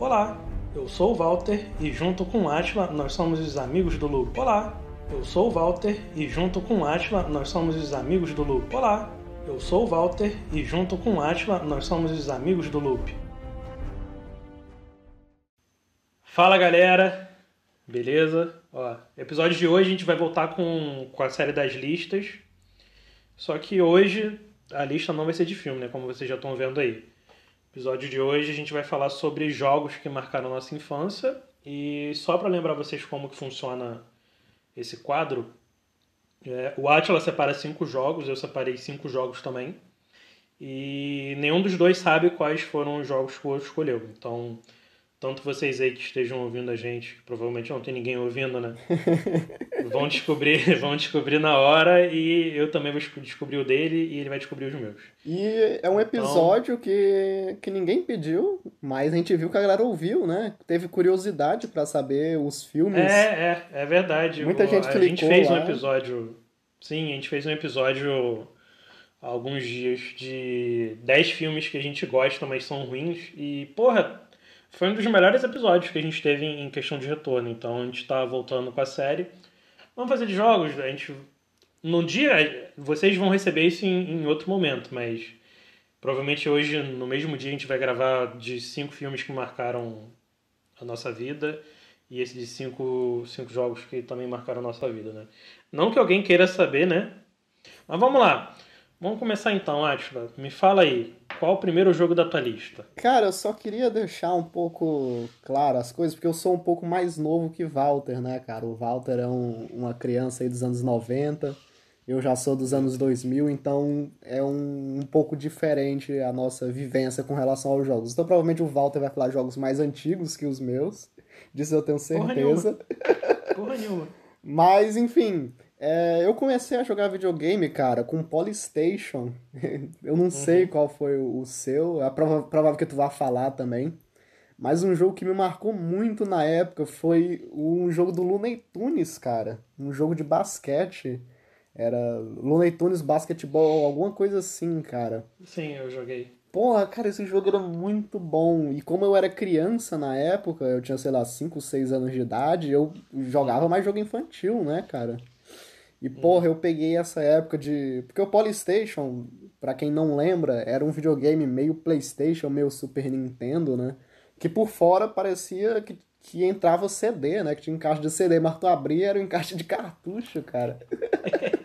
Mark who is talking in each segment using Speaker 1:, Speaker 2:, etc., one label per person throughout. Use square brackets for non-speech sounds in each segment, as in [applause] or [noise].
Speaker 1: Olá, eu sou o Walter e junto com Atila nós somos os amigos do Loop. Olá, eu sou o Walter e junto com Atila nós somos os amigos do Loop. Olá, eu sou o Walter e junto com Atila nós somos os amigos do Loop. Fala galera, beleza? Ó, episódio de hoje a gente vai voltar com, com a série das listas. Só que hoje a lista não vai ser de filme, né? Como vocês já estão vendo aí episódio de hoje a gente vai falar sobre jogos que marcaram nossa infância e só para lembrar vocês como que funciona esse quadro, é, o Atila separa cinco jogos, eu separei cinco jogos também e nenhum dos dois sabe quais foram os jogos que o outro escolheu. Então tanto vocês aí que estejam ouvindo a gente, que provavelmente não tem ninguém ouvindo, né? [laughs] vão descobrir, [laughs] vão descobrir na hora e eu também vou descobrir o dele e ele vai descobrir os meus.
Speaker 2: E é um episódio então... que, que ninguém pediu, mas a gente viu que a galera ouviu, né? Teve curiosidade para saber os filmes.
Speaker 1: É, é, é verdade.
Speaker 2: Muita gente clicou
Speaker 1: A gente fez
Speaker 2: lá.
Speaker 1: um episódio. Sim, a gente fez um episódio há alguns dias de 10 filmes que a gente gosta, mas são ruins. E, porra, foi um dos melhores episódios que a gente teve em questão de retorno. Então a gente está voltando com a série. Vamos fazer de jogos. A gente no dia vocês vão receber isso em, em, outro momento, mas provavelmente hoje no mesmo dia a gente vai gravar de cinco filmes que marcaram a nossa vida e esse de cinco, cinco jogos que também marcaram a nossa vida, né? Não que alguém queira saber, né? Mas vamos lá. Vamos começar então, Atila. Me fala aí, qual o primeiro jogo da tua lista?
Speaker 2: Cara, eu só queria deixar um pouco claro as coisas, porque eu sou um pouco mais novo que Walter, né, cara? O Walter é um, uma criança aí dos anos 90, eu já sou dos anos 2000, então é um, um pouco diferente a nossa vivência com relação aos jogos. Então provavelmente o Walter vai falar jogos mais antigos que os meus, disso eu tenho certeza.
Speaker 1: Porra nenhuma. Porra nenhuma. [laughs]
Speaker 2: Mas, enfim, é, eu comecei a jogar videogame, cara, com Polystation. [laughs] eu não uhum. sei qual foi o seu, é provável que tu vá falar também. Mas um jogo que me marcou muito na época foi um jogo do Looney Tunes, cara. Um jogo de basquete. Era Looney Tunes Basketball, alguma coisa assim, cara.
Speaker 1: Sim, eu joguei.
Speaker 2: Porra, cara, esse jogo era muito bom. E como eu era criança na época, eu tinha, sei lá, 5, 6 anos de idade, eu jogava mais jogo infantil, né, cara? E, porra, eu peguei essa época de. Porque o Polystation, para quem não lembra, era um videogame meio PlayStation, meio Super Nintendo, né? Que por fora parecia que, que entrava CD, né? Que tinha encaixe de CD, mas tu abria era um encaixe de cartucho, cara.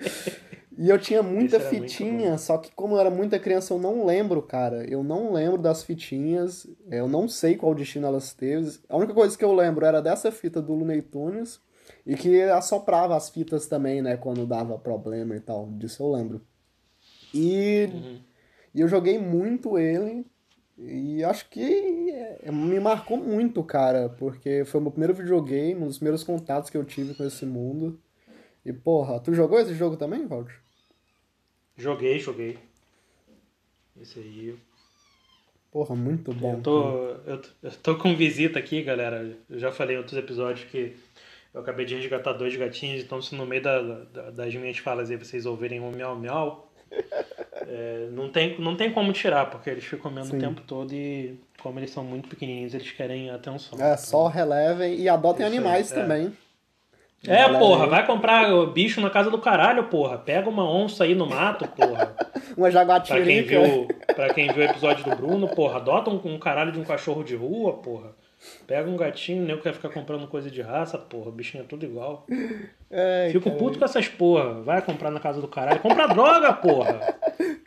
Speaker 2: [laughs] e eu tinha muita fitinha, só que como eu era muita criança, eu não lembro, cara. Eu não lembro das fitinhas, eu não sei qual destino elas teve. A única coisa que eu lembro era dessa fita do Looney Tunes e que assoprava as fitas também, né? Quando dava problema e tal. Disso eu lembro. E, uhum. e eu joguei muito ele. E acho que é, me marcou muito, cara. Porque foi o meu primeiro videogame, um dos primeiros contatos que eu tive com esse mundo. E, porra, tu jogou esse jogo também, Valdir?
Speaker 1: Joguei, joguei. Esse aí.
Speaker 2: Porra, muito bom.
Speaker 1: Eu tô, eu, eu tô com visita aqui, galera. Eu já falei em outros episódios que eu acabei de resgatar dois gatinhos, então se no meio da, da, das minhas falas aí vocês ouvirem um miau miau, [laughs] é, não, tem, não tem como tirar, porque eles ficam comendo Sim. o tempo todo e como eles são muito pequenininhos, eles querem atenção.
Speaker 2: É, só relevem e adotem Isso animais é. também.
Speaker 1: É, porra, vai comprar bicho na casa do caralho, porra. Pega uma onça aí no mato, porra. [laughs]
Speaker 2: uma jaguatirica.
Speaker 1: Pra quem, viu, pra quem viu o episódio do Bruno, porra, adota um, um caralho de um cachorro de rua, porra. Pega um gatinho, nem quer ficar comprando coisa de raça, porra. O bichinho é tudo igual. [laughs] Ai, Fico cara. puto com essas porra. Vai comprar na casa do caralho. Compra droga, porra.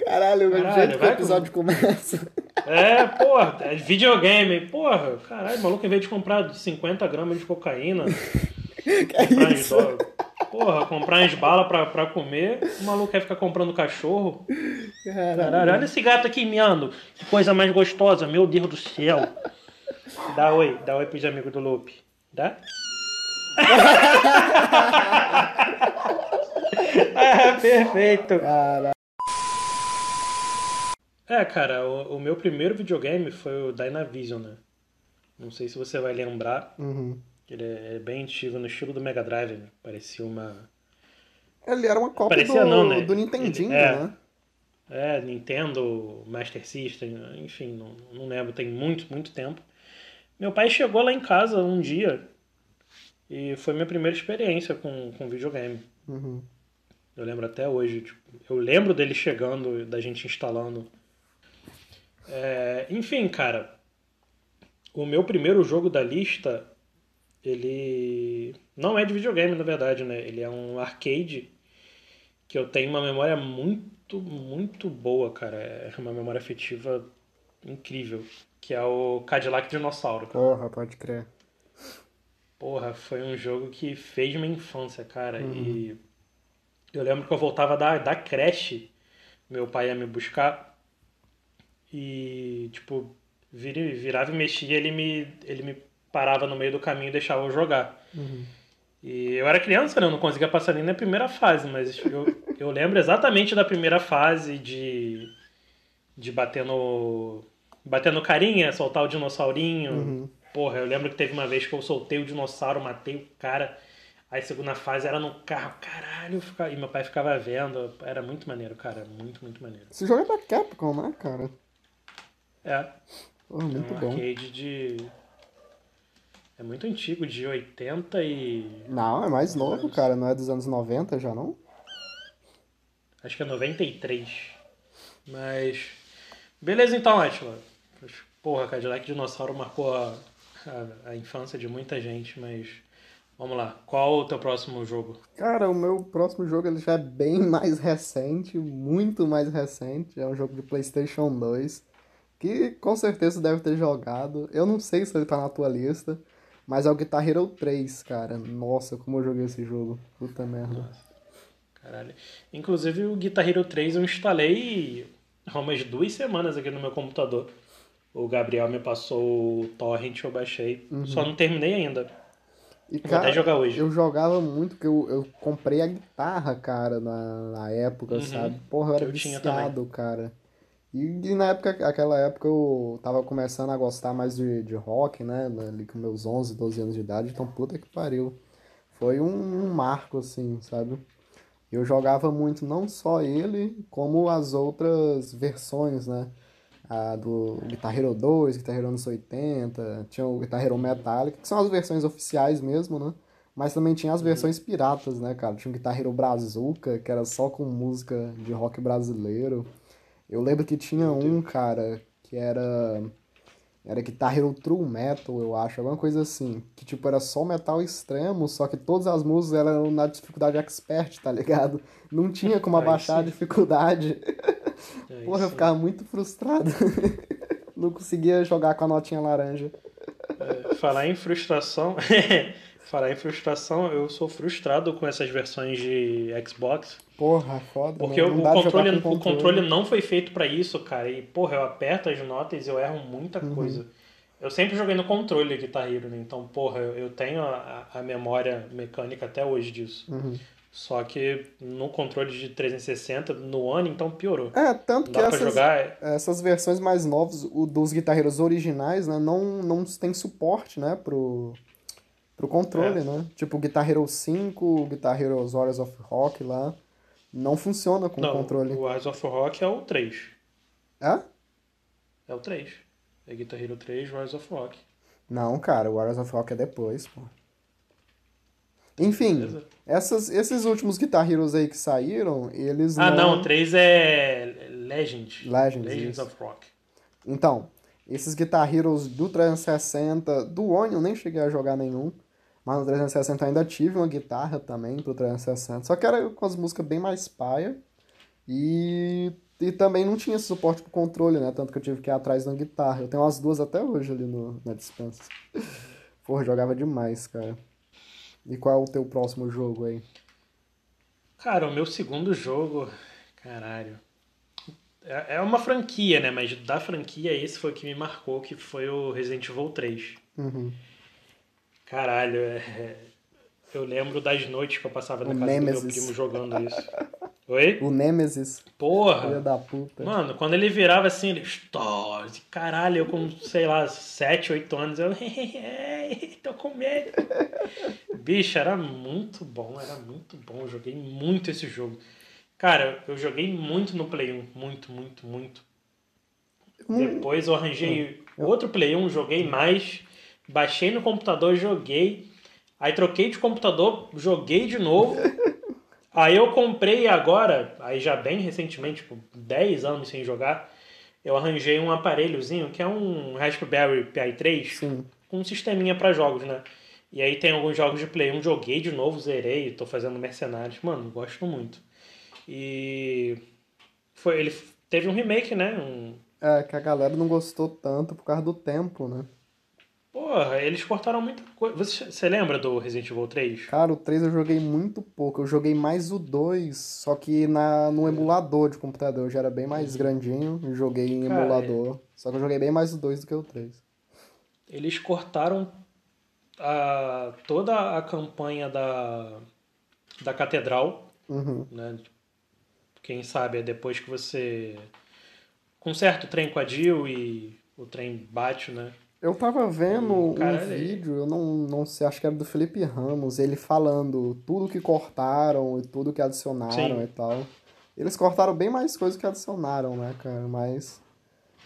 Speaker 2: Caralho, o jeito que o episódio com... começa. [laughs]
Speaker 1: É, porra. É videogame. Porra, caralho, maluco, em vez de comprar 50 gramas de cocaína. [laughs] comprar isso? Porra, comprar umas balas pra, pra comer, o maluco quer ficar comprando cachorro. Caralho. Caralho, olha esse gato aqui miando. Que coisa mais gostosa, meu Deus do céu. Dá oi, dá oi pros amigos do Loop. Dá? [laughs] ah, perfeito.
Speaker 2: Cara.
Speaker 1: É, cara, o, o, meu primeiro videogame foi o Dynavision, né? Não sei se você vai lembrar.
Speaker 2: Uhum.
Speaker 1: Ele é, é bem antigo, no estilo do Mega Drive, né? Parecia uma.
Speaker 2: Ele era uma cópia Parecia do, não, né? do Nintendinho,
Speaker 1: é,
Speaker 2: né?
Speaker 1: É, Nintendo, Master System, enfim, não, não lembro, tem muito, muito tempo. Meu pai chegou lá em casa um dia e foi minha primeira experiência com, com videogame.
Speaker 2: Uhum.
Speaker 1: Eu lembro até hoje. Tipo, eu lembro dele chegando, da gente instalando. É, enfim, cara. O meu primeiro jogo da lista, ele não é de videogame, na verdade, né? Ele é um arcade que eu tenho uma memória muito, muito boa, cara. É uma memória afetiva incrível. Que é o Cadillac Dinossauro. Cara.
Speaker 2: Porra, pode crer.
Speaker 1: Porra, foi um jogo que fez minha infância, cara. Uhum. E eu lembro que eu voltava da, da creche, meu pai ia me buscar. E, tipo, virava e mexia, ele me, ele me parava no meio do caminho e deixava eu jogar.
Speaker 2: Uhum.
Speaker 1: E eu era criança, né? Eu não conseguia passar nem na primeira fase, mas eu, eu lembro exatamente da primeira fase de, de bater no. Bater no carinha, soltar o dinossaurinho.
Speaker 2: Uhum.
Speaker 1: Porra, eu lembro que teve uma vez que eu soltei o dinossauro, matei o cara. Aí segunda fase era no carro, caralho, e meu pai ficava vendo. Era muito maneiro, cara. Muito, muito maneiro.
Speaker 2: Esse jogo é da Capcom, né, cara?
Speaker 1: É.
Speaker 2: Porra, muito
Speaker 1: é um
Speaker 2: bom.
Speaker 1: arcade de. É muito antigo, de 80 e.
Speaker 2: Não, é mais novo, cara. Não é dos anos 90 já, não?
Speaker 1: Acho que é 93. Mas. Beleza então, Atila. Porra, Cadillac Dinossauro marcou a, a, a, infância de muita gente, mas. Vamos lá. Qual o teu próximo jogo?
Speaker 2: Cara, o meu próximo jogo ele já é bem [laughs] mais recente, muito mais recente. É um jogo de PlayStation 2, que com certeza deve ter jogado. Eu não sei se ele tá na tua lista, mas é o Guitar Hero 3, cara. Nossa, como eu joguei esse jogo. Puta merda.
Speaker 1: Nossa. Caralho. Inclusive o Guitar Hero 3 eu instalei há umas duas semanas aqui no meu computador. O Gabriel me passou o torrent, eu baixei.
Speaker 2: Uhum.
Speaker 1: Só não terminei ainda.
Speaker 2: E,
Speaker 1: Vou
Speaker 2: cara,
Speaker 1: até jogar hoje.
Speaker 2: Eu jogava muito, porque eu, eu comprei a guitarra, cara, na, na época,
Speaker 1: Uhum.
Speaker 2: sabe? Porra, eu era
Speaker 1: Eu tinha
Speaker 2: viciado, cara. E, e na época, aquela época eu tava começando a gostar mais de, de rock, né? Ali com meus 11, 12 anos de idade, então puta que pariu. Foi um, um marco, assim, sabe? Eu jogava muito não só ele, como as outras versões, né? A do Guitar Hero 2, Guitar Hero anos 80, tinha o Guitar Hero Metallic, que são as versões oficiais mesmo, né? Mas também tinha as versões piratas, né, cara? Tinha o Guitar Hero Brazuca, que era só com música de rock brasileiro. Eu lembro que tinha um, cara, que era. Era Guitar Hero True Metal, eu acho, alguma coisa assim. Que tipo, era só metal extremo, só que todas as músicas eram na dificuldade expert, tá ligado? Não tinha como abaixar a dificuldade. [laughs]
Speaker 1: Aí
Speaker 2: Porra, eu ficava muito frustrado. [laughs] Não conseguia jogar com a notinha laranja.
Speaker 1: É, falar em frustração. [laughs] falar em frustração, eu sou frustrado com essas versões de Xbox.
Speaker 2: Porra, é foda.
Speaker 1: Porque
Speaker 2: não, não
Speaker 1: o, controle,
Speaker 2: com
Speaker 1: o controle não foi feito pra isso, cara. E, porra, eu aperto as notas e eu erro muita
Speaker 2: Uhum.
Speaker 1: coisa. Eu sempre joguei no controle Guitar Hero, né? Então, porra, eu, eu tenho a, a memória mecânica até hoje disso.
Speaker 2: Uhum.
Speaker 1: Só que no controle de 360, no One, então piorou.
Speaker 2: É, tanto que
Speaker 1: dá pra
Speaker 2: essas,
Speaker 1: jogar.
Speaker 2: essas versões mais novas, o dos guitarreiros originais, né, não, não tem suporte, né, pro, pro controle,
Speaker 1: É.
Speaker 2: né? Tipo, o Guitar Hero 5, o Guitar Hero Warriors of Rock lá, não funciona com o
Speaker 1: Não,
Speaker 2: controle.
Speaker 1: o Rise of Rock é o 3.
Speaker 2: É?
Speaker 1: É o 3. É Guitar Hero 3, Rise of Rock.
Speaker 2: Não, cara, o Warriors of Rock é depois, pô. Enfim,
Speaker 1: Beleza?
Speaker 2: essas, esses últimos Guitar Heroes aí que saíram, eles
Speaker 1: Ah,
Speaker 2: não...
Speaker 1: não, o 3 é Legend.
Speaker 2: Legends,
Speaker 1: Legends
Speaker 2: isso.
Speaker 1: of Rock.
Speaker 2: Então, esses Guitar Heroes do 360, do One eu nem cheguei a jogar nenhum, mas no 360 eu ainda tive uma guitarra também pro 360, só que era com as músicas bem mais paia, e, e também não tinha esse suporte pro controle, né, tanto que eu tive que ir atrás da guitarra. Eu tenho umas duas até hoje ali no, na dispensa. [laughs] Porra, jogava demais, cara. E qual é o teu próximo jogo aí?
Speaker 1: Cara, o meu segundo jogo. Caralho. É é uma franquia, né? Mas da franquia, esse foi o que me marcou, que foi o Resident Evil 3.
Speaker 2: Uhum.
Speaker 1: Caralho, é- eu lembro das noites que eu passava na
Speaker 2: O
Speaker 1: casa do meu
Speaker 2: Nemesis.
Speaker 1: primo jogando isso. [laughs] Oi?
Speaker 2: O Nemesis, filha
Speaker 1: Porra!
Speaker 2: da puta.
Speaker 1: Mano, quando ele virava assim, ele. Stores! Caralho, eu com, sei lá, 7, 8 anos, eu. [laughs] Tô com medo. Bicho, era muito bom, era muito bom. Eu joguei muito esse jogo. Cara, eu joguei muito no Play 1. Muito, muito, muito.
Speaker 2: Hum.
Speaker 1: Depois eu arranjei outro Play 1, joguei mais. baixei no computador, joguei. Aí troquei de computador, joguei de novo. Aí eu comprei agora, aí já bem recentemente, tipo 10 anos sem jogar, eu arranjei um aparelhozinho que é um Raspberry Pi 3
Speaker 2: Sim.
Speaker 1: com um sisteminha para jogos, né? E aí tem alguns jogos de Play 1, joguei de novo, zerei, tô fazendo Mercenários. Mano, gosto muito. E foi ele teve um remake, né? Um,
Speaker 2: É, que a galera não gostou tanto por causa do tempo, né?
Speaker 1: Porra, eles cortaram muita coisa. Você, você lembra do Resident Evil 3?
Speaker 2: Cara, o 3 eu joguei muito pouco. Eu joguei mais o 2, só que na, no emulador de computador. Eu já era bem mais grandinho e joguei em
Speaker 1: Cara,
Speaker 2: emulador. Só que eu joguei bem mais o 2 do que o 3.
Speaker 1: Eles cortaram a, toda a campanha da, da catedral,
Speaker 2: Uhum.
Speaker 1: né? Quem sabe é depois que você conserta o trem com a Jill e o trem bate, né?
Speaker 2: Eu tava vendo
Speaker 1: Hum,
Speaker 2: um vídeo, eu não, não sei, acho que era do Felipe Ramos, ele falando tudo que cortaram e tudo que adicionaram
Speaker 1: Sim.
Speaker 2: e tal. Eles cortaram bem mais coisas que adicionaram, né, cara? Mas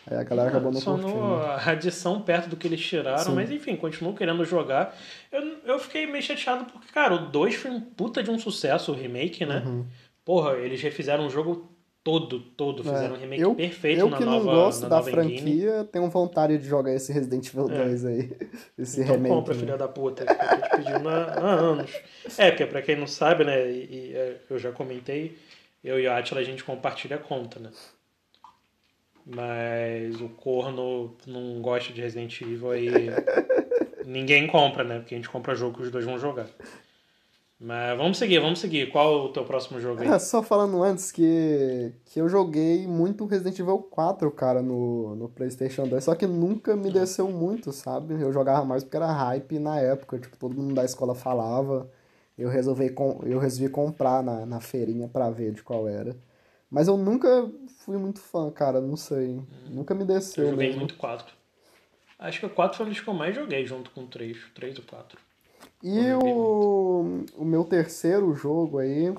Speaker 2: aí a galera acabou não
Speaker 1: Adicionou a adição perto do que eles tiraram,
Speaker 2: Sim.
Speaker 1: mas enfim, continuo querendo jogar. Eu, eu fiquei meio chateado porque, cara, o 2 foi um puta de um sucesso, o remake, né?
Speaker 2: Uhum.
Speaker 1: Porra, eles refizeram o jogo todo, todo, fizeram um remake
Speaker 2: É, eu,
Speaker 1: perfeito
Speaker 2: eu
Speaker 1: na
Speaker 2: que
Speaker 1: nova
Speaker 2: não gosto da franquia, tenho vontade de jogar esse Resident Evil
Speaker 1: É.
Speaker 2: 2 aí. Esse
Speaker 1: Então
Speaker 2: remake.
Speaker 1: compra,
Speaker 2: né?
Speaker 1: filha da puta, que eu tô te pedindo há, há anos. É, porque pra quem não sabe, né, e, e, é, eu já comentei, eu e a Atila a gente compartilha a conta, né? Mas o corno não gosta de Resident Evil aí. [laughs] ninguém compra, né? Porque a gente compra jogo que os dois vão jogar. Mas vamos seguir, vamos seguir. Qual o teu próximo jogo aí?
Speaker 2: É, só falando antes que, que eu joguei muito Resident Evil 4, cara, no, no PlayStation 2, só que nunca me desceu muito, sabe? Eu jogava mais porque era hype na época, tipo, todo mundo da escola falava. Eu resolvi, com, eu resolvi comprar na, na feirinha pra ver de qual era. Mas eu nunca fui muito fã, cara, não sei. Nunca me desceu
Speaker 1: Eu joguei
Speaker 2: mesmo.
Speaker 1: muito 4. Acho que o 4 foi um dos que eu mais joguei junto com o 3. 3 ou 4.
Speaker 2: E o, o meu terceiro jogo aí,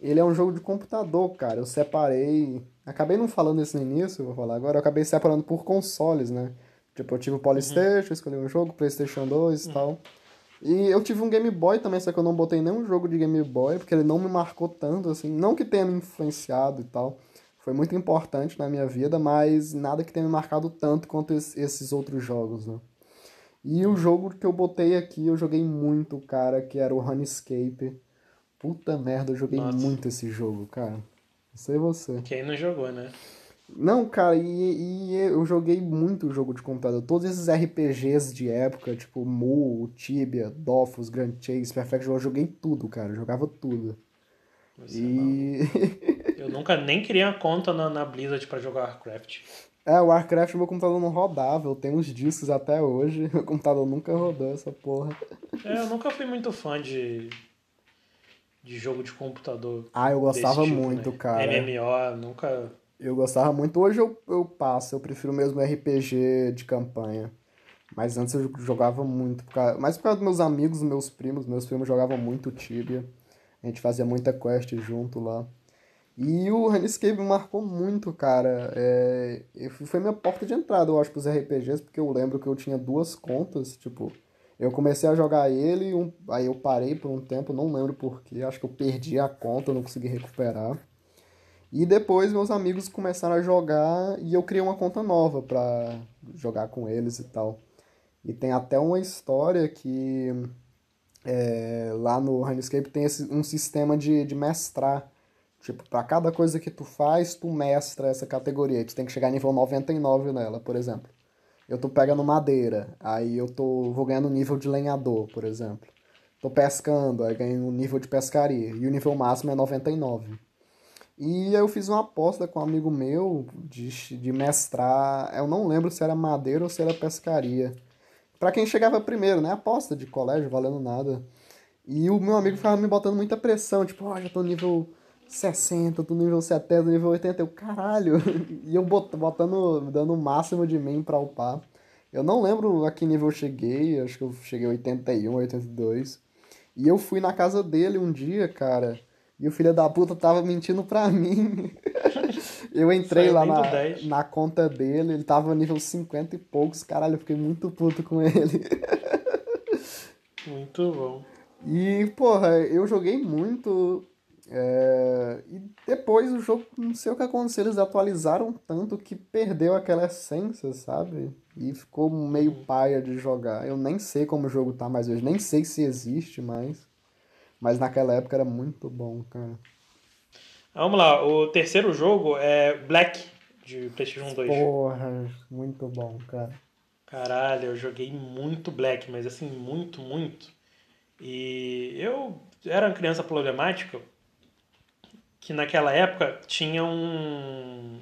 Speaker 2: ele é um jogo de computador, cara. Eu separei. Acabei não falando isso no início, vou falar agora. Eu acabei separando por consoles, né? Tipo, eu tive o Polystation, escolhi um jogo, PlayStation 2 e tal. E eu tive um Game Boy também, só que eu não botei nenhum jogo de Game Boy, porque ele não me marcou tanto, assim. Não que tenha me influenciado e tal. Foi muito importante na minha vida, mas nada que tenha me marcado tanto quanto es- esses outros jogos, né? E o jogo que eu botei aqui, eu joguei muito, cara, que era o Runescape. Puta merda, eu joguei
Speaker 1: Nossa.
Speaker 2: muito esse jogo, cara. Não sei você.
Speaker 1: Quem não jogou, né?
Speaker 2: Não, cara, e, e eu joguei muito jogo de computador. Todos esses RPGs de época, tipo Mu, Tibia, Dofus, Grand Chase, Perfect World, eu joguei tudo, cara. Eu jogava tudo.
Speaker 1: Você não.
Speaker 2: E. [laughs]
Speaker 1: Eu nunca nem criei a conta na, na Blizzard pra jogar Warcraft.
Speaker 2: É, o Warcraft meu computador não rodava. Eu tenho uns discos até hoje. [laughs] Meu computador nunca rodou essa porra.
Speaker 1: É, eu nunca fui muito fã de, de jogo de computador.
Speaker 2: Ah, eu gostava
Speaker 1: tipo,
Speaker 2: muito,
Speaker 1: né?
Speaker 2: cara.
Speaker 1: MMO, nunca.
Speaker 2: Eu gostava muito. Hoje eu, eu passo, eu prefiro mesmo RPG de campanha. Mas antes eu jogava muito. Por causa, mais por causa dos meus amigos, meus primos. Meus primos jogavam muito Tibia. A gente fazia muita quest junto lá. E o Runescape marcou muito, cara. É, foi minha porta de entrada, eu acho, pros RPGs, porque eu lembro que eu tinha duas contas, tipo... Eu comecei a jogar ele, um- aí eu parei por um tempo, não lembro porquê, acho que eu perdi a conta, não consegui recuperar. E depois meus amigos começaram a jogar e eu criei uma conta nova pra jogar com eles e tal. E tem até uma história que é, lá no Runescape tem esse, um sistema de, de mestrar. Tipo, pra cada coisa que tu faz, tu mestra essa categoria. Tu tem que chegar nível 99 nela, por exemplo. Eu tô pegando madeira, aí eu tô, vou ganhando nível de lenhador, por exemplo. Tô pescando, aí ganho um nível de pescaria. E o nível máximo é 99. E eu fiz uma aposta com um amigo meu de, de mestrar. Eu não lembro se era madeira ou se era pescaria. Pra quem chegava primeiro, né? Aposta de colégio, valendo nada. E o meu amigo ficava me botando muita pressão, tipo, ó, já tô nível 60, tô nível 70, nível 80. Eu, caralho. E eu bot- botando, dando o máximo de mim pra upar. Eu não lembro a que nível eu cheguei, acho que eu cheguei a 81, 82. E eu fui na casa dele um dia, cara. E o filho da puta tava mentindo pra [laughs] mim. eu entrei
Speaker 1: Saiu
Speaker 2: lá
Speaker 1: do
Speaker 2: na,
Speaker 1: 10.
Speaker 2: na conta dele, ele tava nível 50 e poucos. Caralho, eu fiquei muito puto com ele.
Speaker 1: Muito bom.
Speaker 2: E, porra, eu joguei muito. É, E depois o jogo, não sei o que aconteceu, eles atualizaram tanto que perdeu aquela essência, sabe? E ficou meio paia de jogar. Eu nem sei como o jogo tá mais hoje, nem sei se existe mais. Mas naquela época era muito bom, cara.
Speaker 1: Vamos lá, o terceiro jogo é Black, de PlayStation 2.
Speaker 2: Porra, muito bom, cara.
Speaker 1: Caralho, eu joguei muito Black, mas assim, muito, muito. E eu era uma criança problemática que naquela época tinha um.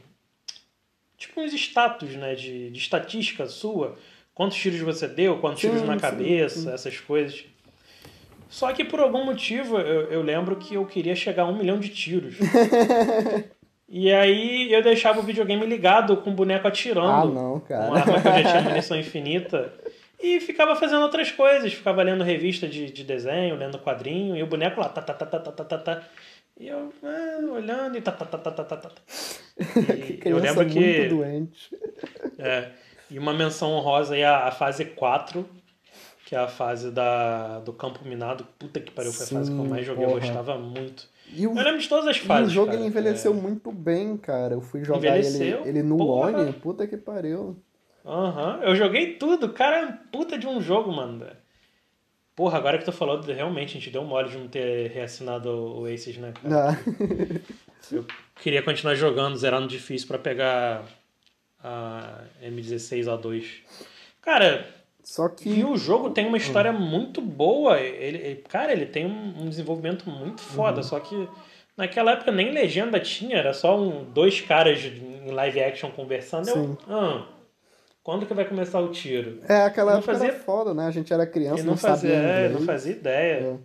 Speaker 1: Tipo uns status, né? De, de estatística sua. Quantos tiros você deu, quantos
Speaker 2: sim,
Speaker 1: tiros na
Speaker 2: sim,
Speaker 1: cabeça,
Speaker 2: sim.
Speaker 1: essas coisas. Só que por algum motivo eu, eu lembro que eu queria chegar a um milhão de tiros. [laughs] e aí eu deixava o videogame ligado com o boneco atirando.
Speaker 2: Ah, não, cara.
Speaker 1: Uma arma que eu já tinha munição infinita. E ficava fazendo outras coisas, ficava lendo revista de, de desenho, lendo quadrinho, e o boneco lá, tá, tá, tá, tá, tá, tá, tá. E eu ah, olhando e tá, tá, tá, tá, tá, tá, tá. [laughs]
Speaker 2: Que
Speaker 1: E eu lembro
Speaker 2: muito
Speaker 1: que...
Speaker 2: doente. [laughs]
Speaker 1: É, e uma menção honrosa aí a, a fase 4, que é a fase da, do campo minado. Puta que pariu, foi a fase que eu mais joguei. Eu
Speaker 2: porra.
Speaker 1: gostava muito.
Speaker 2: E o,
Speaker 1: Eu lembro de todas as
Speaker 2: e o
Speaker 1: fases.
Speaker 2: jogo
Speaker 1: cara.
Speaker 2: envelheceu
Speaker 1: É.
Speaker 2: muito bem, cara. Eu fui jogar ele,
Speaker 1: Envelheceu?
Speaker 2: ele no
Speaker 1: Porra.
Speaker 2: One, puta que pariu.
Speaker 1: Aham, eu joguei tudo. Cara, é um puta de um jogo, mano. Porra, agora que tu falou, realmente, a gente deu mole de não ter reassinado o Aces, né, cara?
Speaker 2: Ah, [laughs]
Speaker 1: Eu queria continuar jogando, zerando difícil pra pegar a M16A2. Cara,
Speaker 2: Só que.
Speaker 1: e o jogo tem uma história muito boa. Ele, ele- cara, ele tem um, um desenvolvimento muito foda, só que naquela época nem legenda tinha, era só um, dois caras em live action conversando.
Speaker 2: Sim.
Speaker 1: Eu, ah, quando que vai começar o tiro?
Speaker 2: É, aquela
Speaker 1: Não
Speaker 2: época
Speaker 1: fazia-
Speaker 2: era foda, né? A gente era criança,
Speaker 1: E
Speaker 2: não,
Speaker 1: não fazia,
Speaker 2: sabia
Speaker 1: é, não fazia ideia.
Speaker 2: É.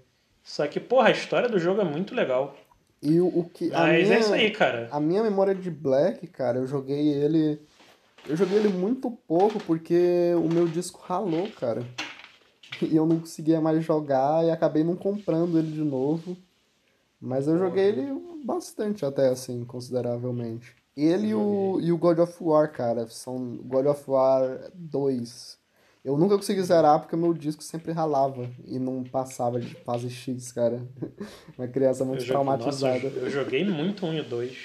Speaker 1: Só que, porra, a história do jogo é muito legal.
Speaker 2: E o, o que. a
Speaker 1: Mas
Speaker 2: minha,
Speaker 1: é isso aí, cara.
Speaker 2: A minha memória de Black, cara, eu joguei ele. Eu joguei ele muito pouco porque o meu disco ralou, cara. [laughs] E eu não conseguia mais jogar e acabei não comprando ele de novo. Mas eu joguei ele bastante até, assim, consideravelmente. Ele e o, e o God of War, cara, são God of War 2. Eu nunca consegui zerar porque meu disco sempre ralava e não passava de fase X, cara. [laughs] Uma criança muito
Speaker 1: Eu joguei-
Speaker 2: traumatizada.
Speaker 1: Nossa, eu joguei muito um e o dois.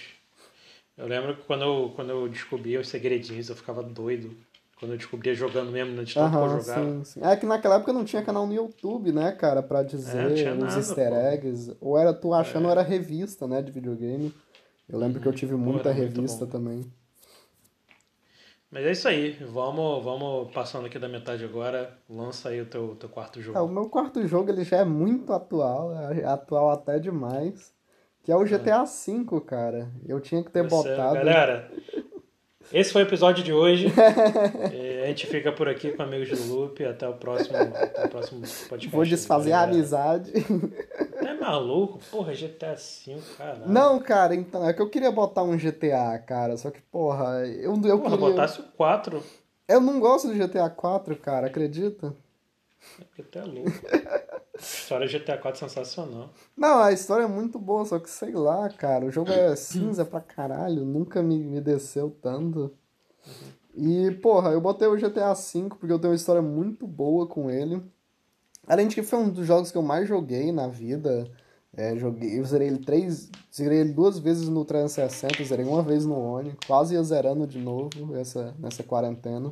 Speaker 1: Eu lembro que quando eu, quando eu descobria os segredinhos, eu ficava doido. Quando eu descobria jogando mesmo, tanto que eu
Speaker 2: Aham,
Speaker 1: jogava.
Speaker 2: sim, sim. É que naquela época não tinha canal no YouTube, né, cara, pra dizer
Speaker 1: É, não tinha
Speaker 2: os
Speaker 1: nada,
Speaker 2: easter
Speaker 1: pô. É.
Speaker 2: eggs. Ou era tu achando, ou era revista, né, de videogame. Eu lembro que eu tive muita revista também.
Speaker 1: Mas é isso aí. Vamos, vamos passando aqui da metade agora. Lança aí o teu, teu quarto jogo.
Speaker 2: Ah, o meu quarto jogo, ele já é muito atual, é atual até demais. Que é o GTA V, cara. Eu tinha que ter
Speaker 1: Esse é-
Speaker 2: botado.
Speaker 1: Galera, [laughs] esse foi o episódio de hoje. E [laughs] a gente fica por aqui com Amigos do Loop. Até o próximo, até o próximo podcast.
Speaker 2: Vou desfazer a amizade. [laughs]
Speaker 1: É maluco? Porra, GTA V, caralho.
Speaker 2: Não, cara, então, é que eu queria botar um GTA, cara. Só que, porra, eu, eu
Speaker 1: Porra,
Speaker 2: queria.
Speaker 1: botasse o 4.
Speaker 2: Eu não gosto do GTA 4, cara, acredita?
Speaker 1: É porque tu é louco. [laughs] A história GTA 4 é sensacional.
Speaker 2: Não, a história é muito boa, só que sei lá, cara, o jogo é [coughs] cinza pra caralho, nunca me, me desceu tanto. E, porra, eu botei o GTA V porque eu tenho uma história muito boa com ele. Além de que foi um dos jogos que eu mais joguei na vida. É, joguei, eu zerei ele três. Zerei ele duas vezes no 360, zerei uma vez no One, quase ia zerando de novo essa, nessa quarentena.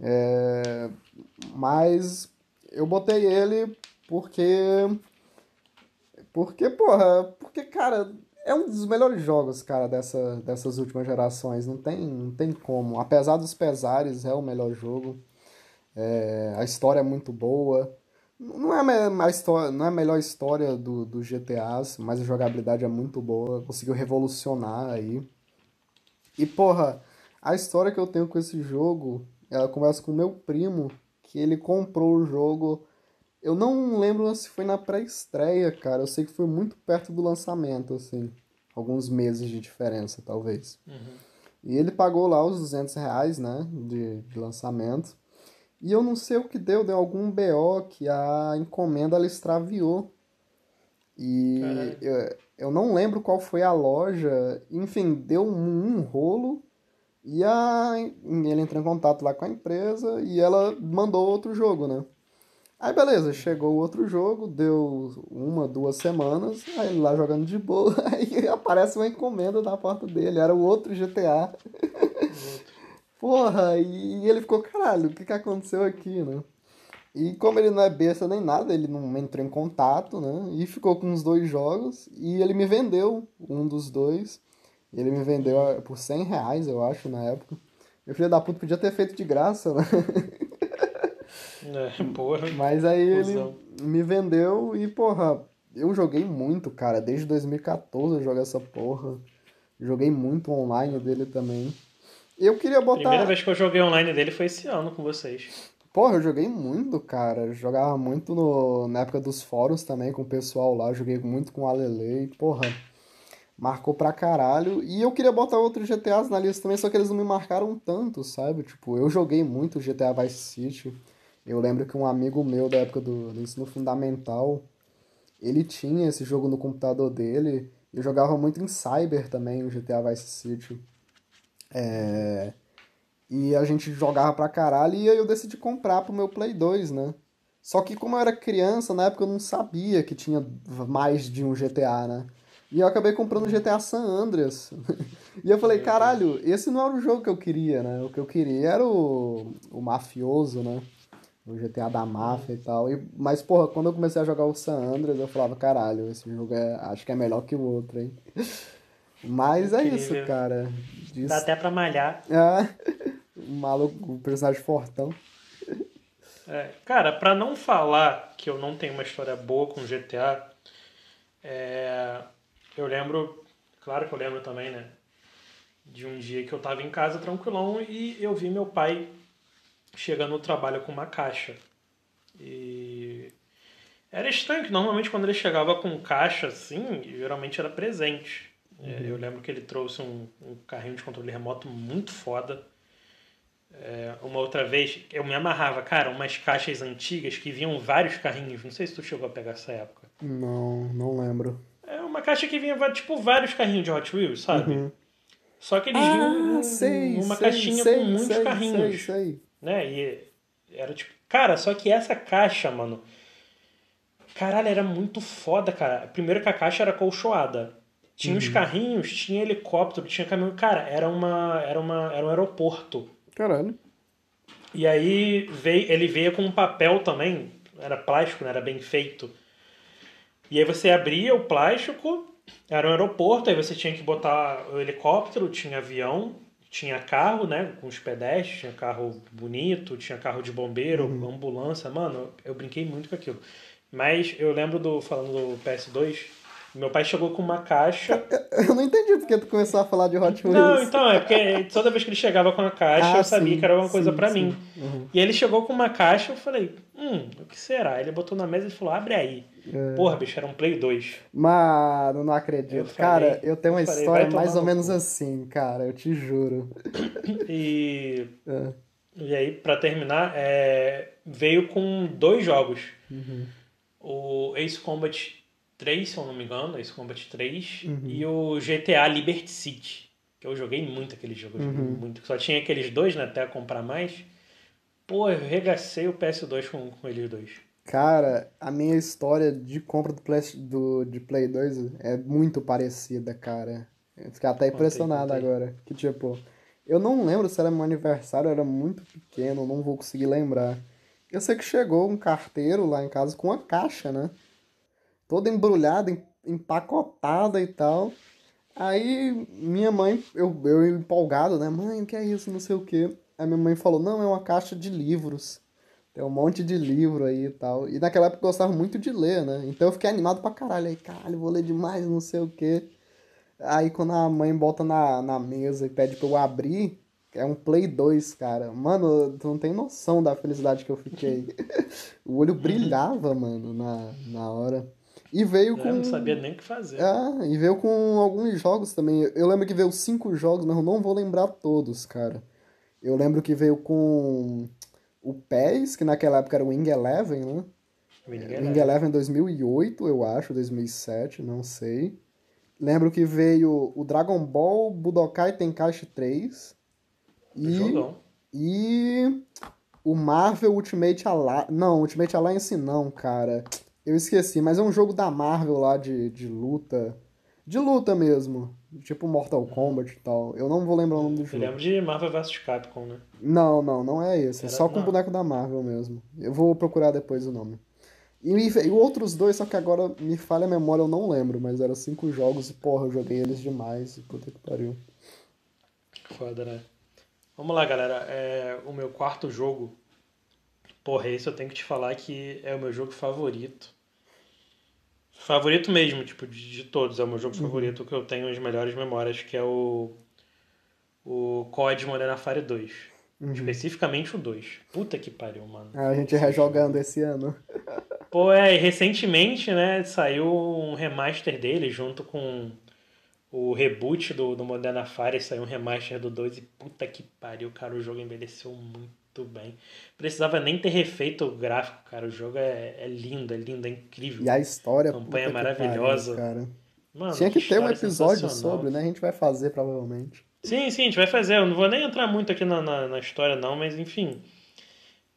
Speaker 2: É, mas eu botei ele porque. Porque, porra, porque, cara, é um dos melhores jogos, cara, dessa, dessas últimas gerações. Não tem, não tem como. Apesar dos pesares, é o melhor jogo. É, a história é muito boa. Não é a, história, não é a melhor história do, do GTAs, mas a jogabilidade é muito boa. Conseguiu revolucionar aí. E, porra, a história que eu tenho com esse jogo, ela começa com o meu primo, que ele comprou o jogo. Eu não lembro se foi na pré-estreia, cara. Eu sei que foi muito perto do lançamento, assim. Alguns meses de diferença, talvez. E ele pagou lá os 200 reais, né, de, de lançamento. E eu não sei o que deu, deu algum BO que a encomenda ela extraviou. E
Speaker 1: Caralho.
Speaker 2: eu, eu não lembro qual foi a loja. Enfim, deu um, um rolo. E a, ele entrou em contato lá com a empresa e ela mandou outro jogo, né? Aí beleza, chegou o outro jogo, deu uma, duas semanas, aí ele lá jogando de boa, [laughs] aí aparece uma encomenda na porta dele, era o outro GTA. Porra, e ele ficou, caralho, o que que aconteceu aqui, né? E como ele não é besta nem nada, ele não entrou em contato, né? E ficou com os dois jogos, e ele me vendeu um dos dois. Ele me vendeu ah, por 100 reais, eu acho, na época. Meu filho da puta podia ter feito de graça, né? [laughs]
Speaker 1: É, porra.
Speaker 2: Mas aí
Speaker 1: Cusão.
Speaker 2: ele me vendeu e, porra, eu joguei muito, cara. Desde 2014 eu joguei essa porra. Joguei muito online dele também. Eu queria botar.
Speaker 1: Primeira vez que eu joguei online dele foi esse ano com vocês.
Speaker 2: Porra, eu joguei muito, cara. Eu jogava muito no... na época dos fóruns também com o pessoal lá. Eu joguei muito com o Alele. Porra, marcou pra caralho. E eu queria botar outros GTAs na lista também, só que eles não me marcaram tanto, sabe? Tipo, eu joguei muito GTA Vice City. Eu lembro que um amigo meu da época do, do ensino fundamental, ele tinha esse jogo no computador dele. Eu jogava muito em Cyber também, o GTA Vice City. É... E a gente jogava pra caralho e aí eu decidi comprar pro meu Play 2, né? Só que como eu era criança, na época eu não sabia que tinha mais de um GTA, né? E eu acabei comprando o GTA San Andreas. [laughs] e eu falei, caralho, esse não era o jogo que eu queria, né? O que eu queria era o, o mafioso, né? O GTA da máfia e tal. E, mas, porra, quando eu comecei a jogar o San Andreas, eu falava, caralho, esse jogo é, acho que é melhor que o outro, hein? [laughs] Mas é isso,
Speaker 1: Incrível.
Speaker 2: cara.
Speaker 1: Dá até pra malhar.
Speaker 2: Ah, [laughs] o maluco, o personagem fortão.
Speaker 1: É, cara, pra não falar que eu não tenho uma história boa com GTA, é, eu lembro, claro que eu lembro também, né? De um dia que eu tava em casa tranquilão e eu vi meu pai chegando no trabalho com uma caixa. E era estranho que normalmente quando ele chegava com caixa assim, geralmente era presente. É, eu lembro que ele trouxe um, um carrinho de controle remoto muito foda. É, uma outra vez, eu me amarrava, cara, umas caixas antigas que vinham vários carrinhos. Não sei se tu chegou a pegar essa época.
Speaker 2: Não, não lembro.
Speaker 1: É uma caixa que vinha, tipo, vários carrinhos de Hot Wheels, sabe?
Speaker 2: Uhum.
Speaker 1: Só que eles vinham
Speaker 2: Ah, sei,
Speaker 1: numa
Speaker 2: sei,
Speaker 1: caixinha
Speaker 2: sei,
Speaker 1: com muitos carrinhos. Né? E era tipo. Cara, só que essa caixa, mano. Caralho, era muito foda, cara. Primeiro que a caixa era colchoada. Tinha
Speaker 2: Uhum.
Speaker 1: os carrinhos, tinha helicóptero, tinha caminhão. Cara, era uma. Era uma. Era um aeroporto.
Speaker 2: Caralho.
Speaker 1: E aí veio, ele veio com um papel também, era plástico, né? era bem feito. E aí você abria o plástico, era um aeroporto, aí você tinha que botar o helicóptero, tinha avião, tinha carro, né? Com os pedestres, tinha carro bonito, tinha carro de bombeiro, ambulância. Mano, eu brinquei muito com aquilo. Mas eu lembro do, falando do PS2, meu pai chegou com uma caixa. [laughs]
Speaker 2: Eu não entendi porque tu começou a falar de Hot Wheels.
Speaker 1: Não, então, é porque toda vez que ele chegava com a caixa,
Speaker 2: Ah,
Speaker 1: eu sabia
Speaker 2: sim,
Speaker 1: que era uma coisa
Speaker 2: sim.
Speaker 1: mim.
Speaker 2: Uhum.
Speaker 1: E ele chegou com uma caixa, eu falei, hum, o que será? Ele botou na mesa e falou, abre aí.
Speaker 2: É.
Speaker 1: Porra, bicho, era um Play 2.
Speaker 2: Mano, não acredito.
Speaker 1: Eu falei-
Speaker 2: cara, eu tenho uma
Speaker 1: eu falei,
Speaker 2: história mais ou
Speaker 1: no
Speaker 2: menos
Speaker 1: cu.
Speaker 2: assim, cara, eu te juro. [coughs]
Speaker 1: E,
Speaker 2: É.
Speaker 1: e aí, pra terminar, é, veio com dois jogos.
Speaker 2: Uhum.
Speaker 1: O Ace Combat 3, se eu não me engano, Ace Combat 3,
Speaker 2: Uhum.
Speaker 1: e o GTA Liberty City. Que eu joguei muito aquele jogo,
Speaker 2: Uhum.
Speaker 1: muito. Só tinha aqueles dois, né, até comprar mais. Pô, eu regacei o PS2 com, com eles dois.
Speaker 2: Cara, a minha história de compra do Play, do, de Play 2 é muito parecida, cara. Eu fiquei até impressionado
Speaker 1: conta aí.
Speaker 2: agora. Que tipo, eu não lembro se era meu aniversário, era muito pequeno, não vou conseguir lembrar. Eu sei que chegou um carteiro lá em casa com uma caixa, né? Toda embrulhada, em- empacotada e tal. Aí minha mãe, eu, eu empolgado, né? Mãe, o que é isso? Não sei o quê. Aí minha mãe falou, não, é uma caixa de livros. Tem um monte de livro aí e tal. E naquela época eu gostava muito de ler, né? Então eu fiquei animado pra caralho. Aí, caralho, vou ler demais, não sei o quê. Aí quando a mãe bota na, na mesa e pede pra eu abrir, é um Play 2, cara. Mano, tu não tem noção da felicidade que eu fiquei. [laughs] o olho brilhava, mano, na, na hora. E veio
Speaker 1: Eu
Speaker 2: com.
Speaker 1: não sabia nem o que fazer.
Speaker 2: Ah, e veio com alguns jogos também. Eu lembro que veio cinco jogos, mas eu não vou lembrar todos, cara. Eu lembro que veio com o PES, que naquela época era o Wing Eleven, né?
Speaker 1: Wing
Speaker 2: Wing
Speaker 1: Eleven.
Speaker 2: Eleven 2008, eu acho, 2007, não sei. Lembro que veio o Dragon Ball Budokai Tenkaichi 3 e,
Speaker 1: Jogão.
Speaker 2: e o Marvel Ultimate Alliance. Não, Ultimate Alliance não, cara. Eu esqueci, mas é um jogo da Marvel lá de, de luta. De luta mesmo. Tipo Mortal Kombat e tal. Eu não vou lembrar o nome do
Speaker 1: Eu
Speaker 2: jogo.
Speaker 1: lembro de Marvel vs Capcom, né?
Speaker 2: Não, não, não é esse. É só com o boneco da Marvel mesmo. Eu vou procurar depois o nome. E, e outros dois, só que agora me falha a memória, eu não lembro, mas eram cinco jogos e porra, eu joguei eles demais. e Puta que pariu.
Speaker 1: Foda, né? Vamos lá, galera. É, o meu quarto jogo. Porra, esse eu tenho que te falar que é o meu jogo favorito. Favorito mesmo, tipo, de, de todos. É o meu jogo favorito que eu tenho as melhores memórias, que é o. O COD Modern Warfare 2. Especificamente o 2. Puta que pariu, mano.
Speaker 2: Ah, a gente rejogando esse ano. [laughs]
Speaker 1: Pô, é, e recentemente, né, saiu um remaster dele junto com o reboot do, do Modern Warfare, saiu um remaster do 2 e puta que pariu, cara, o jogo envelheceu muito bem. Precisava nem ter refeito o gráfico, cara, o jogo é, é lindo, é lindo, é incrível.
Speaker 2: E a história.
Speaker 1: Campanha maravilhosa.
Speaker 2: pariu, cara.
Speaker 1: Mano,
Speaker 2: Tinha que ter um
Speaker 1: história
Speaker 2: episódio sobre, né? A gente vai fazer provavelmente.
Speaker 1: Sim, sim, a gente vai fazer. Eu não vou nem entrar muito aqui na, na, na história, não, mas enfim.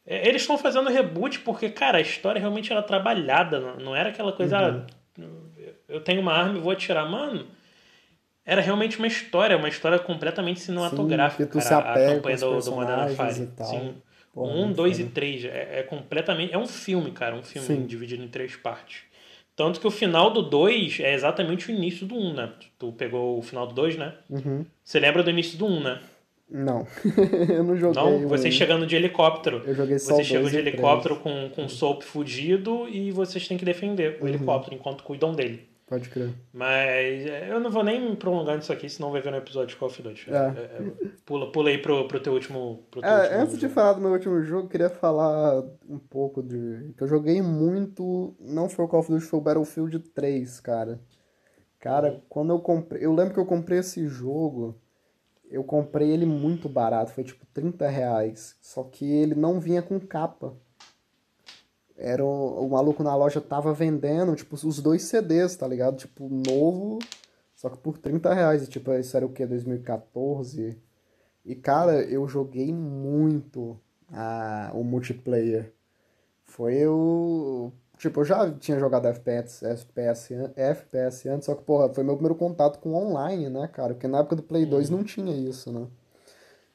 Speaker 1: É, Eles estão fazendo reboot porque, cara, a história realmente era trabalhada. Não, não era aquela coisa.
Speaker 2: Uhum.
Speaker 1: Ah, eu tenho uma arma e vou atirar. Mano, era realmente uma história, uma história completamente cinematográfica.
Speaker 2: Sim, que tu se
Speaker 1: cara, a-
Speaker 2: apega
Speaker 1: a campanha do, do Modern
Speaker 2: personagens
Speaker 1: Warfare.
Speaker 2: e tal.
Speaker 1: Sim.
Speaker 2: Porra,
Speaker 1: um, dois e
Speaker 2: foda.
Speaker 1: três. É, é completamente. É um filme, cara. Um filme
Speaker 2: Sim.
Speaker 1: dividido em três partes. Tanto que o final do 2 é exatamente o início do 1, um, né? Tu pegou o final do 2, né?
Speaker 2: Uhum.
Speaker 1: Você lembra do início do 1, né?
Speaker 2: Não. [laughs] eu não joguei.
Speaker 1: Não, você
Speaker 2: mano.
Speaker 1: chegando de helicóptero.
Speaker 2: Eu joguei só
Speaker 1: Você
Speaker 2: o
Speaker 1: chega
Speaker 2: dois
Speaker 1: de
Speaker 2: e
Speaker 1: helicóptero com, com o Soap fugido e vocês têm que defender
Speaker 2: Uhum.
Speaker 1: o helicóptero enquanto cuidam dele.
Speaker 2: Pode crer.
Speaker 1: Mas é, eu não vou nem me prolongar nisso aqui, senão vai ver no episódio de Call of Duty.
Speaker 2: É.
Speaker 1: É, é, pula, pula aí pro, pro teu último. Pro teu
Speaker 2: É,
Speaker 1: último
Speaker 2: antes de
Speaker 1: jogo.
Speaker 2: falar do meu último jogo, queria falar um pouco de. que eu joguei muito. Não foi o Call of Duty, foi o Battlefield 3, cara. Cara, quando eu comprei. Eu lembro que eu comprei esse jogo. Eu comprei ele muito barato, foi tipo 30 reais. Só que ele não vinha com capa. Era o, o maluco na loja tava vendendo, tipo, os dois CDs, tá ligado? Tipo, novo, só que por 30 reais. E, tipo, isso era o que? 2014? E, cara, eu joguei muito a, o multiplayer. Foi o. Tipo, eu já tinha jogado FPS, FPS, FPS antes, só que, porra, foi meu primeiro contato com online, né, cara? Porque na época do Play 2 não tinha isso, né?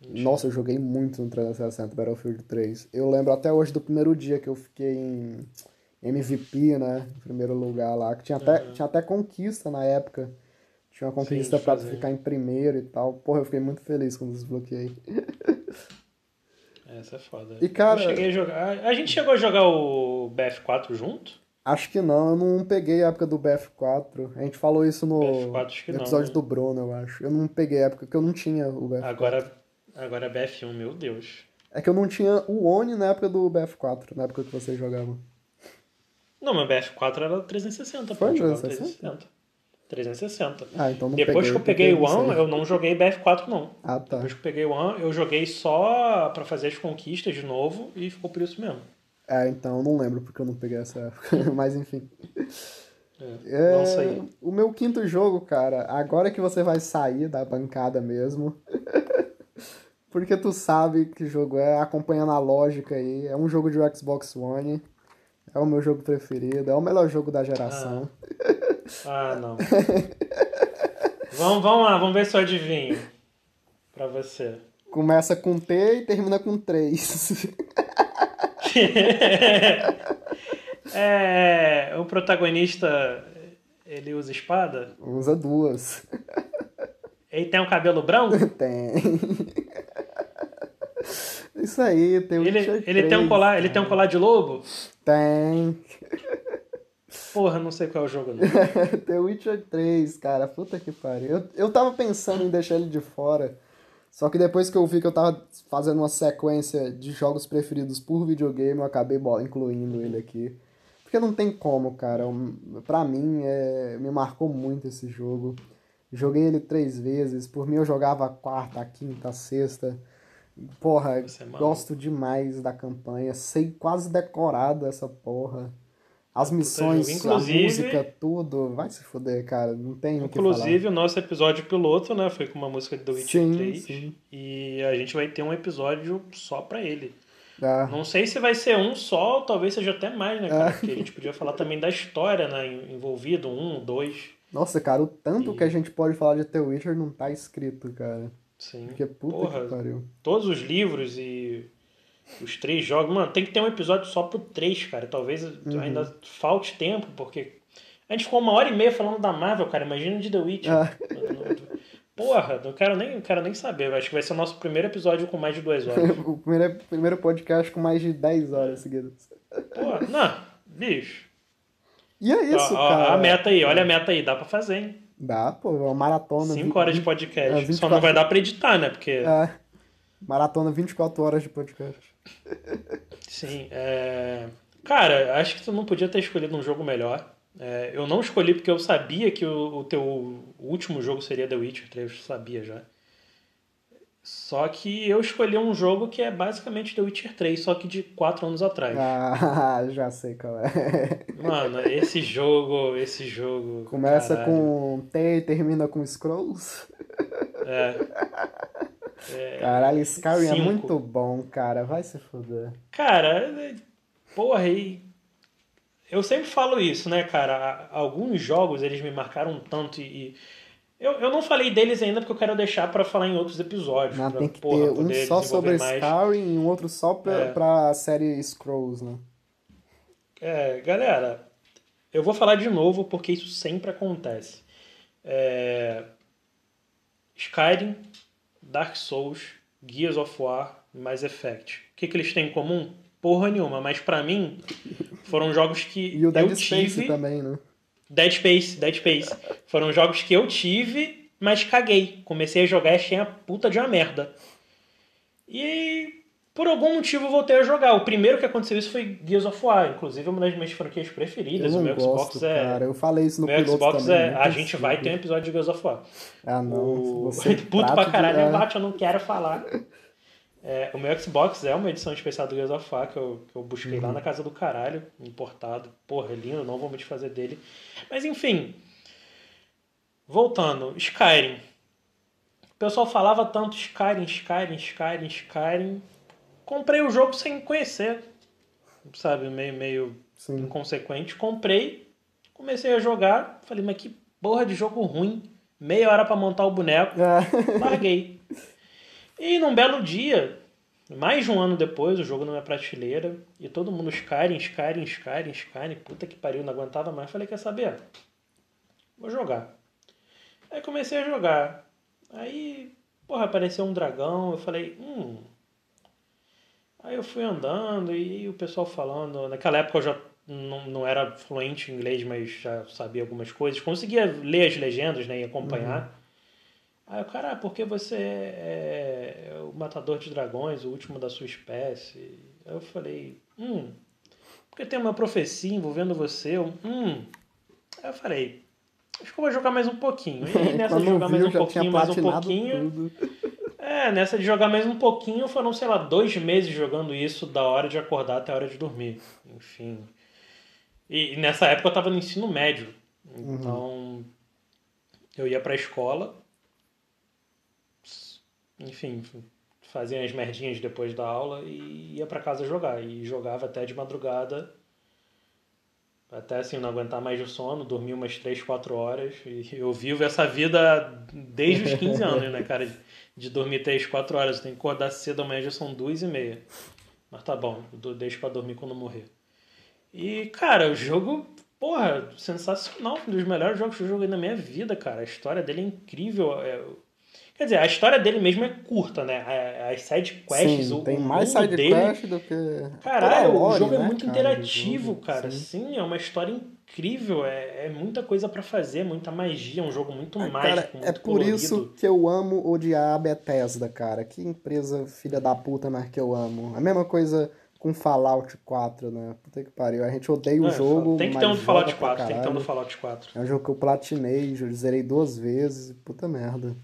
Speaker 2: Nossa, eu joguei muito no 360 Battlefield 3. Eu lembro até hoje do primeiro dia que eu fiquei em MVP, né? Em primeiro lugar lá. Que tinha até, tinha até conquista na época. Tinha uma conquista
Speaker 1: de
Speaker 2: pra ficar em primeiro e tal. Porra, eu fiquei muito feliz quando desbloqueei.
Speaker 1: Essa é foda.
Speaker 2: E, cara-
Speaker 1: Eu cheguei a jogar. A gente chegou a jogar o BF4 junto?
Speaker 2: Acho que não, eu não peguei a época do BF4. A gente falou isso no,
Speaker 1: BF4 acho que
Speaker 2: no
Speaker 1: não,
Speaker 2: episódio
Speaker 1: né?
Speaker 2: do Bruno, eu acho. Eu não peguei a época que eu não tinha o BF4.
Speaker 1: Agora, agora é BF1, meu Deus.
Speaker 2: É que eu não tinha o Oni na época do BF4, na época que vocês jogavam.
Speaker 1: Não, meu BF4 era 360,
Speaker 2: Foi
Speaker 1: pô, eu jogava
Speaker 2: 360?
Speaker 1: 360.
Speaker 2: Ah, então não
Speaker 1: Depois
Speaker 2: peguei.
Speaker 1: que eu peguei o One, eu não joguei BF4 não.
Speaker 2: Ah, tá.
Speaker 1: Depois que eu peguei o One, eu joguei só pra fazer as conquistas de novo e ficou por isso mesmo.
Speaker 2: É, então eu não lembro porque eu não peguei essa época. [laughs] Mas enfim.
Speaker 1: É,
Speaker 2: É,
Speaker 1: Não sei.
Speaker 2: O meu quinto jogo, cara, agora que você vai sair da bancada mesmo. [laughs] porque tu sabe que jogo é, acompanhando a lógica aí. É um jogo de Xbox One. É o meu jogo preferido. É o melhor jogo da geração.
Speaker 1: Ah, não. vamos, vamos lá, vamos ver se eu adivinho. Pra você.
Speaker 2: Começa com T e termina com 3. [laughs]
Speaker 1: É, o protagonista, ele usa espada?
Speaker 2: Usa duas.
Speaker 1: Ele tem um cabelo branco? [laughs]
Speaker 2: Tem. Isso aí, tem o
Speaker 1: Ele, ele tem um
Speaker 2: 3,
Speaker 1: colar, ele tem um colar de lobo?
Speaker 2: Tem.
Speaker 1: Porra, não sei qual é o jogo não. [laughs]
Speaker 2: The Witcher 3, cara, puta que pariu. Eu, eu tava pensando em deixar ele de fora, só que depois que eu vi que eu tava fazendo uma sequência de jogos preferidos por videogame, eu acabei incluindo ele aqui. Porque não tem como, cara. Um- Pra mim, é, me marcou muito esse jogo. Joguei ele três vezes. Por mim, eu jogava a quarta, a quinta, a sexta. Porra,
Speaker 1: é
Speaker 2: gosto demais da campanha. Sei quase decorado essa porra. As missões.
Speaker 1: Inclusive-
Speaker 2: a música, tudo. Vai se fuder, cara. Não tem o que falar.
Speaker 1: Inclusive, o nosso episódio piloto, né, foi com uma música de The Witcher
Speaker 2: Sim,
Speaker 1: 3.
Speaker 2: sim.
Speaker 1: E a gente vai ter um episódio só pra ele.
Speaker 2: Ah,
Speaker 1: Não sei se vai ser um só, ou talvez seja até mais, né, cara? Porque a gente podia falar também da história, né? Envolvido, um, dois.
Speaker 2: nossa, cara, o tanto que a gente pode falar de The Witcher não tá escrito, cara.
Speaker 1: Sim.
Speaker 2: Porque puta
Speaker 1: Porra.
Speaker 2: que pariu.
Speaker 1: Todos os livros e os três jogos. Mano, tem que ter um episódio só pro três, cara. Talvez
Speaker 2: Uhum.
Speaker 1: ainda falte tempo, porque. A gente ficou uma hora e meia falando da Marvel, cara. Imagina de The Witcher.
Speaker 2: Ah. [laughs]
Speaker 1: Porra, não quero nem, não quero nem saber. Acho que vai ser o nosso primeiro episódio com mais de duas horas. [laughs]
Speaker 2: o primeiro, primeiro podcast com mais de 10 horas seguidas.
Speaker 1: Porra, não, bicho.
Speaker 2: E é isso,
Speaker 1: Ó, ó,
Speaker 2: cara.
Speaker 1: a meta aí, olha a meta aí, dá pra fazer, hein?
Speaker 2: Dá, pô, uma maratona.
Speaker 1: Cinco
Speaker 2: vi-
Speaker 1: horas de
Speaker 2: vi-
Speaker 1: podcast.
Speaker 2: é,
Speaker 1: Só
Speaker 2: 24
Speaker 1: não vai dar pra editar, né? Porque.
Speaker 2: É, maratona 24 horas de podcast.
Speaker 1: Sim, é... Cara, acho que tu não podia ter escolhido um jogo melhor. É, eu não escolhi porque eu sabia que o, o teu último jogo seria The Witcher 3, eu sabia já. Só que eu escolhi um jogo que é basicamente The Witcher 3, só que de 4 anos atrás.
Speaker 2: Ah, [laughs] já sei qual é.
Speaker 1: Mano, esse jogo, esse jogo.
Speaker 2: Começa
Speaker 1: caralho,
Speaker 2: com T e termina com Scrolls.
Speaker 1: É, [laughs]
Speaker 2: Caralho, Skyrim é muito bom, cara. Vai se fuder.
Speaker 1: Cara, é- porra, e eu sempre falo isso, né, cara? Alguns jogos eles me marcaram tanto e. Eu, eu não falei deles ainda porque eu quero deixar pra falar em outros episódios. Pra,
Speaker 2: tem que
Speaker 1: porra,
Speaker 2: ter um só sobre
Speaker 1: mais.
Speaker 2: Skyrim e um outro só pra,
Speaker 1: É.
Speaker 2: pra série Scrolls, né?
Speaker 1: É, galera, eu vou falar de novo porque isso sempre acontece. É, Skyrim, Dark Souls, Gears of War, Mass Effect. O que, que eles têm em comum? Porra nenhuma, mas pra mim foram jogos que
Speaker 2: E o Dead
Speaker 1: eu
Speaker 2: Space
Speaker 1: tive.
Speaker 2: também, né?
Speaker 1: Dead Space, Dead Space. Foram jogos que eu tive, mas caguei. Comecei a jogar e achei a puta de uma merda. E por algum motivo eu voltei a jogar. O primeiro que aconteceu isso foi Gears of War, inclusive uma das minhas franquias
Speaker 2: Eu
Speaker 1: preferidas.
Speaker 2: não
Speaker 1: o meu
Speaker 2: gosto,
Speaker 1: Xbox é.
Speaker 2: cara. Eu falei isso no
Speaker 1: meu
Speaker 2: piloto
Speaker 1: Xbox
Speaker 2: também.
Speaker 1: é. A gente vai ter um episódio de Gears of War.
Speaker 2: Ah, não.
Speaker 1: O... [laughs] Puto pra caralho,
Speaker 2: é.
Speaker 1: bate, eu não quero falar. É, o meu Xbox é uma edição especial do Gears of War que eu, que eu busquei
Speaker 2: Uhum.
Speaker 1: lá na casa do caralho, importado. Porra, é lindo, não vou me desfazer dele. Mas enfim, voltando, Skyrim. O pessoal falava tanto Skyrim, Skyrim, Skyrim, Skyrim. Comprei o jogo sem conhecer, sabe? Meio, meio
Speaker 2: Sim.
Speaker 1: inconsequente. Comprei, comecei a jogar. Falei, mas que porra de jogo ruim. Meia hora pra montar o boneco.
Speaker 2: É.
Speaker 1: Larguei. E num belo dia, mais de um ano depois, o jogo na minha prateleira, e todo mundo Skyrim, Skyrim, Skyrim, Skyrim, puta que pariu, não aguentava mais. Falei, quer saber? Vou jogar. Aí comecei a jogar. Aí, porra, apareceu um dragão, eu falei, hum. Aí eu fui andando e o pessoal falando. Naquela época eu já não, não era fluente em inglês, mas já sabia algumas coisas. Conseguia ler as legendas né, e acompanhar. Aí o cara, ah, porque você é, é o matador de dragões, o último da sua espécie. Aí eu falei, hum, porque tem uma profecia envolvendo você. Eu, hum. Aí eu falei, acho que eu vou jogar mais um pouquinho. E aí, [laughs] nessa de jogar mais um pouquinho, mais um pouquinho.
Speaker 2: tudo. [laughs]
Speaker 1: É, nessa de jogar mais um pouquinho foram, sei lá, dois meses jogando isso da hora de acordar até a hora de dormir. Enfim. E, e nessa época eu tava no ensino médio. Então eu ia pra escola. Enfim, fazia as merdinhas depois da aula e ia pra casa jogar. E jogava até de madrugada. Até assim, não aguentar mais de sono, dormir umas 3, 4 horas. E eu vivo essa vida desde os 15 [laughs] anos, né, cara? De dormir 3, 4 horas. Eu tenho que acordar cedo, amanhã já são 2 e meia. Mas tá bom, deixo pra dormir quando morrer. E, cara, o jogo, porra, sensacional. Um dos melhores jogos que eu joguei na minha vida, cara. A história dele é incrível. É, Quer dizer, a história dele mesmo é curta, né? A- As side quests,
Speaker 2: Sim,
Speaker 1: o,
Speaker 2: tem mais side
Speaker 1: dele.
Speaker 2: quest do que.
Speaker 1: Caralho, o jogo é
Speaker 2: né,
Speaker 1: muito
Speaker 2: cara,
Speaker 1: interativo, cara.
Speaker 2: Sim.
Speaker 1: Sim, é uma história incrível. É, é muita coisa pra fazer, muita magia. É um jogo muito
Speaker 2: Ah,
Speaker 1: mágico,
Speaker 2: Cara,
Speaker 1: muito
Speaker 2: é por
Speaker 1: colorido.
Speaker 2: isso que eu amo odiar a Bethesda, cara. Que empresa filha da puta, mas que eu amo. A mesma coisa com Fallout 4, né? Puta que pariu. A gente odeia o
Speaker 1: É,
Speaker 2: jogo.
Speaker 1: tem que ter um do Fallout
Speaker 2: joga pra
Speaker 1: 4, tem que ter um do. Fallout 4.
Speaker 2: É um jogo que eu platinei, eu zerei duas vezes. Puta merda.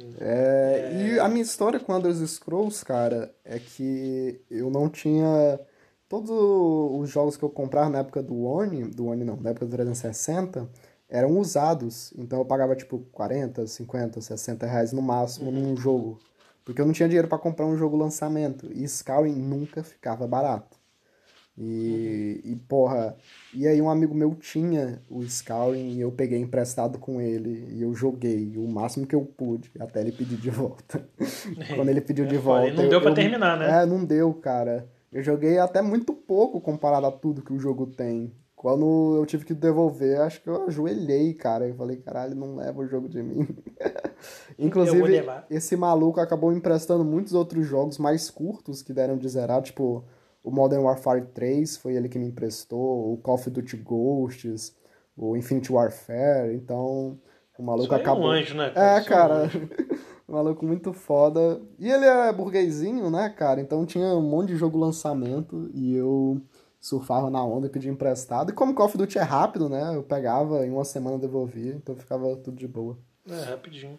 Speaker 1: Sim.
Speaker 2: É, E a minha história com Elder Scrolls, cara, é que eu não tinha. Todos os jogos que eu comprava na época do Oni, do Oni não, na época do 360, eram usados. Então eu pagava tipo 40, 50, 60 reais no máximo num jogo. Porque eu não tinha dinheiro para comprar um jogo lançamento. E Skyrim nunca ficava barato. E, e, porra, e aí um amigo meu tinha o Skyrim e eu peguei emprestado com ele e eu joguei o máximo que eu pude, até ele pedir de volta. [laughs] Quando ele pediu de volta.
Speaker 1: E não deu
Speaker 2: eu,
Speaker 1: pra
Speaker 2: eu,
Speaker 1: terminar, né?
Speaker 2: É, não deu, cara. Eu joguei até muito pouco comparado a tudo que o jogo tem. Quando eu tive que devolver, acho que eu ajoelhei, cara. Eu falei, caralho, não leva o jogo de mim. [laughs] Inclusive, esse maluco acabou emprestando muitos outros jogos mais curtos que deram de zerar, tipo o Modern Warfare 3 foi ele que me emprestou, o Call of Duty Ghosts, o Infinite Warfare, então o maluco acabou.
Speaker 1: É, um anjo, né, cara?
Speaker 2: é cara. um [laughs] maluco muito foda. E ele é burguesinho, né, cara? Então tinha um monte de jogo lançamento e eu surfava na onda e pedia emprestado. E como Call of Duty é rápido, né? Eu pegava em uma semana devolvia, então ficava tudo de boa.
Speaker 1: É, rapidinho.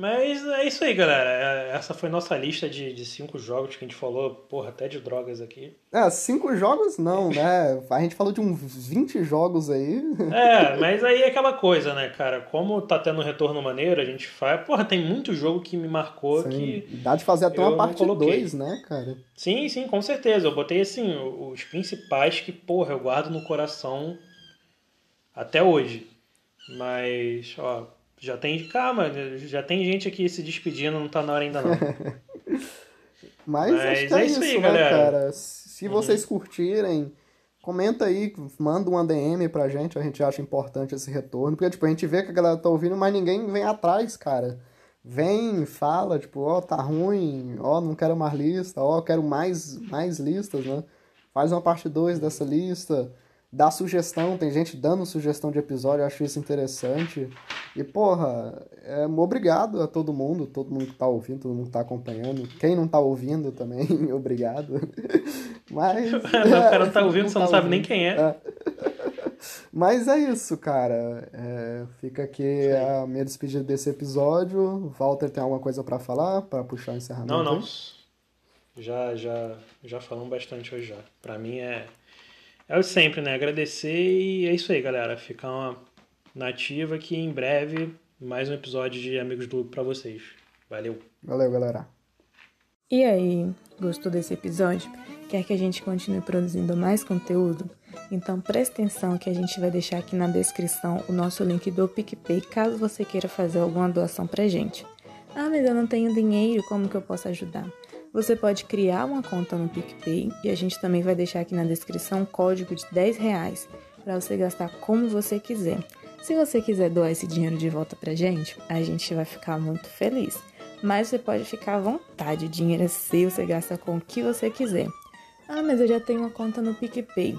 Speaker 1: Mas é isso aí, galera. É, essa foi nossa lista de, de cinco jogos que a gente falou, porra, até de drogas aqui.
Speaker 2: É, cinco jogos não, né? A gente falou de uns 20 jogos aí.
Speaker 1: É, mas aí é aquela coisa, né, cara? Como tá tendo um retorno maneiro, a gente faz. Porra, tem muito jogo que me marcou
Speaker 2: Sim,
Speaker 1: que.
Speaker 2: Dá de fazer até uma parte 2, né, cara?
Speaker 1: Sim, sim, com certeza. Eu botei assim, os principais que, porra, eu guardo no coração até hoje. Mas, ó, já tem. Calma, já tem gente aqui se despedindo, não tá na hora ainda não.
Speaker 2: Mas, [laughs] Mas acho que é, é isso, aí, né, galera. cara? Se uhum. vocês curtirem, comenta aí, manda um DM pra gente, a gente acha importante esse retorno. Porque, tipo, a gente vê que a galera tá ouvindo, mas ninguém vem atrás, cara. Vem, fala, tipo, ó, oh, tá ruim, ó, oh, não quero mais lista, ó, oh, quero mais, mais listas, né? Faz uma parte 2 dessa lista dá sugestão, tem gente dando sugestão de episódio, eu acho isso interessante. E, porra, é, obrigado a todo mundo, todo mundo que tá ouvindo, todo mundo que tá acompanhando. Quem não tá ouvindo também, [laughs] obrigado. [laughs] Mas. [laughs]
Speaker 1: o cara não tá ouvindo, você não, tá sabe ouvindo. nem quem é. é.
Speaker 2: Mas é isso, cara. É, fica aqui Sim. a minha despedida desse episódio. Walter tem alguma coisa para falar, para puxar o encerramento?
Speaker 1: Não, não. Já, já, já falamos bastante hoje já. Para mim é é o sempre, né? Agradecer e é isso aí, galera. Ficar uma nativa que em breve mais um episódio de Amigos do Loop pra vocês. Valeu.
Speaker 2: Valeu, galera.
Speaker 3: E aí, gostou desse episódio? Quer que a gente continue produzindo mais conteúdo? Então preste atenção que a gente vai deixar aqui na descrição o nosso link do PicPay caso você queira fazer alguma doação pra gente. Ah, mas eu não tenho dinheiro, como que eu posso ajudar? Você pode criar uma conta no PicPay e a gente também vai deixar aqui na descrição um código de 10 reais para você gastar como você quiser. Se você quiser doar esse dinheiro de volta pra gente, a gente vai ficar muito feliz. Mas você pode ficar à vontade, o dinheiro é seu, você gasta com o que você quiser. Ah, mas eu já tenho uma conta no PicPay.